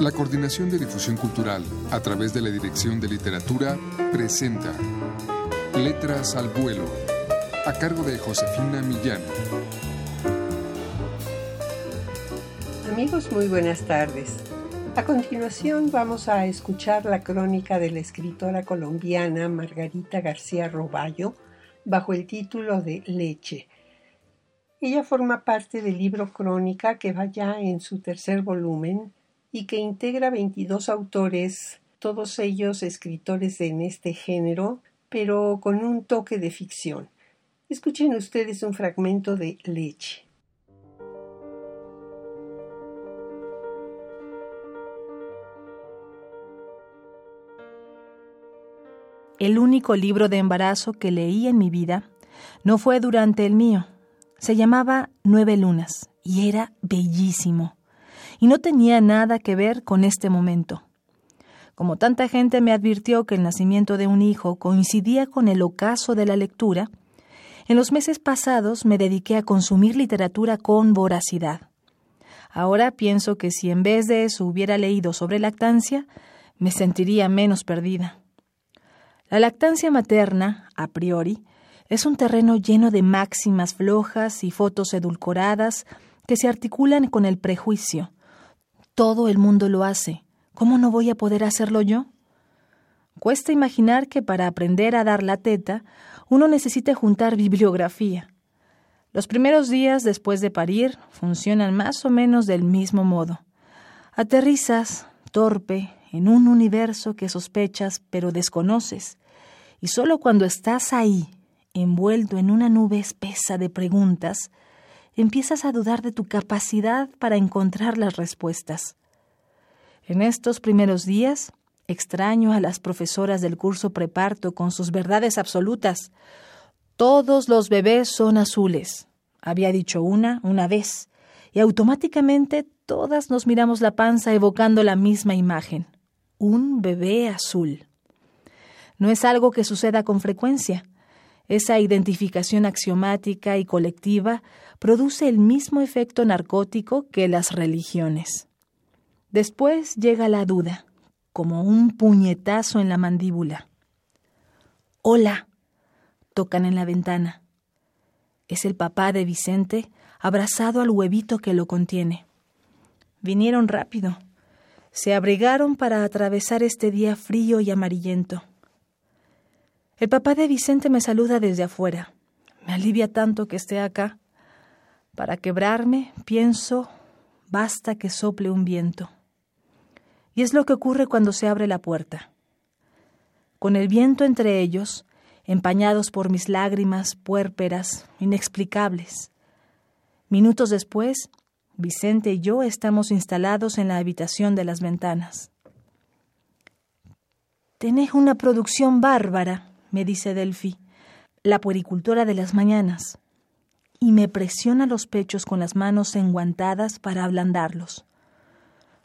La Coordinación de Difusión Cultural, a través de la Dirección de Literatura, presenta Letras al Vuelo, a cargo de Josefina Millán. Amigos, muy buenas tardes. A continuación vamos a escuchar la crónica de la escritora colombiana Margarita García Roballo bajo el título de Leche. Ella forma parte del libro Crónica que va ya en su tercer volumen y que integra 22 autores, todos ellos escritores en este género, pero con un toque de ficción. Escuchen ustedes un fragmento de Leche. El único libro de embarazo que leí en mi vida no fue durante el mío. Se llamaba Nueve Lunas y era bellísimo. Y no tenía nada que ver con este momento. Como tanta gente me advirtió que el nacimiento de un hijo coincidía con el ocaso de la lectura, en los meses pasados me dediqué a consumir literatura con voracidad. Ahora pienso que si en vez de eso hubiera leído sobre lactancia, me sentiría menos perdida. La lactancia materna, a priori, es un terreno lleno de máximas flojas y fotos edulcoradas que se articulan con el prejuicio. Todo el mundo lo hace. ¿Cómo no voy a poder hacerlo yo? Cuesta imaginar que para aprender a dar la teta uno necesite juntar bibliografía. Los primeros días después de parir funcionan más o menos del mismo modo. Aterrizas, torpe, en un universo que sospechas pero desconoces, y solo cuando estás ahí, envuelto en una nube espesa de preguntas, empiezas a dudar de tu capacidad para encontrar las respuestas. En estos primeros días, extraño a las profesoras del curso preparto con sus verdades absolutas. Todos los bebés son azules, había dicho una una vez, y automáticamente todas nos miramos la panza evocando la misma imagen un bebé azul. No es algo que suceda con frecuencia. Esa identificación axiomática y colectiva produce el mismo efecto narcótico que las religiones. Después llega la duda, como un puñetazo en la mandíbula. Hola, tocan en la ventana. Es el papá de Vicente abrazado al huevito que lo contiene. Vinieron rápido se abrigaron para atravesar este día frío y amarillento. El papá de Vicente me saluda desde afuera. Me alivia tanto que esté acá. Para quebrarme, pienso, basta que sople un viento. Y es lo que ocurre cuando se abre la puerta. Con el viento entre ellos, empañados por mis lágrimas puérperas, inexplicables. Minutos después, Vicente y yo estamos instalados en la habitación de las ventanas. Tenés una producción bárbara, me dice Delphi, la puericultora de las mañanas, y me presiona los pechos con las manos enguantadas para ablandarlos.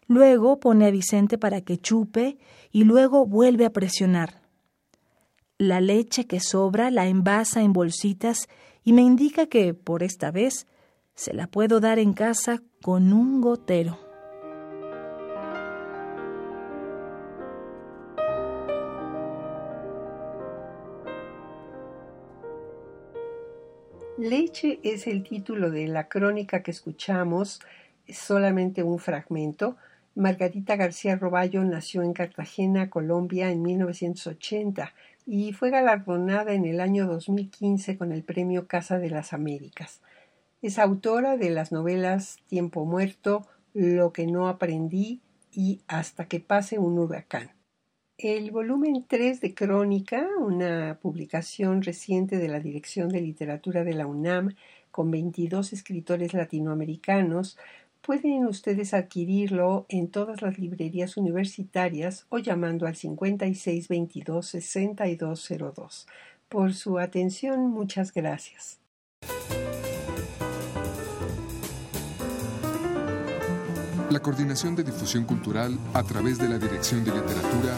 Luego pone a Vicente para que chupe y luego vuelve a presionar. La leche que sobra la envasa en bolsitas y me indica que, por esta vez, se la puedo dar en casa con un gotero. Leche es el título de la crónica que escuchamos, es solamente un fragmento. Margarita García Roballo nació en Cartagena, Colombia, en 1980 y fue galardonada en el año 2015 con el Premio Casa de las Américas. Es autora de las novelas Tiempo Muerto, Lo que no aprendí y Hasta que pase un huracán. El volumen 3 de Crónica, una publicación reciente de la Dirección de Literatura de la UNAM con 22 escritores latinoamericanos, pueden ustedes adquirirlo en todas las librerías universitarias o llamando al 5622-6202. Por su atención, muchas gracias. La Coordinación de Difusión Cultural a través de la Dirección de Literatura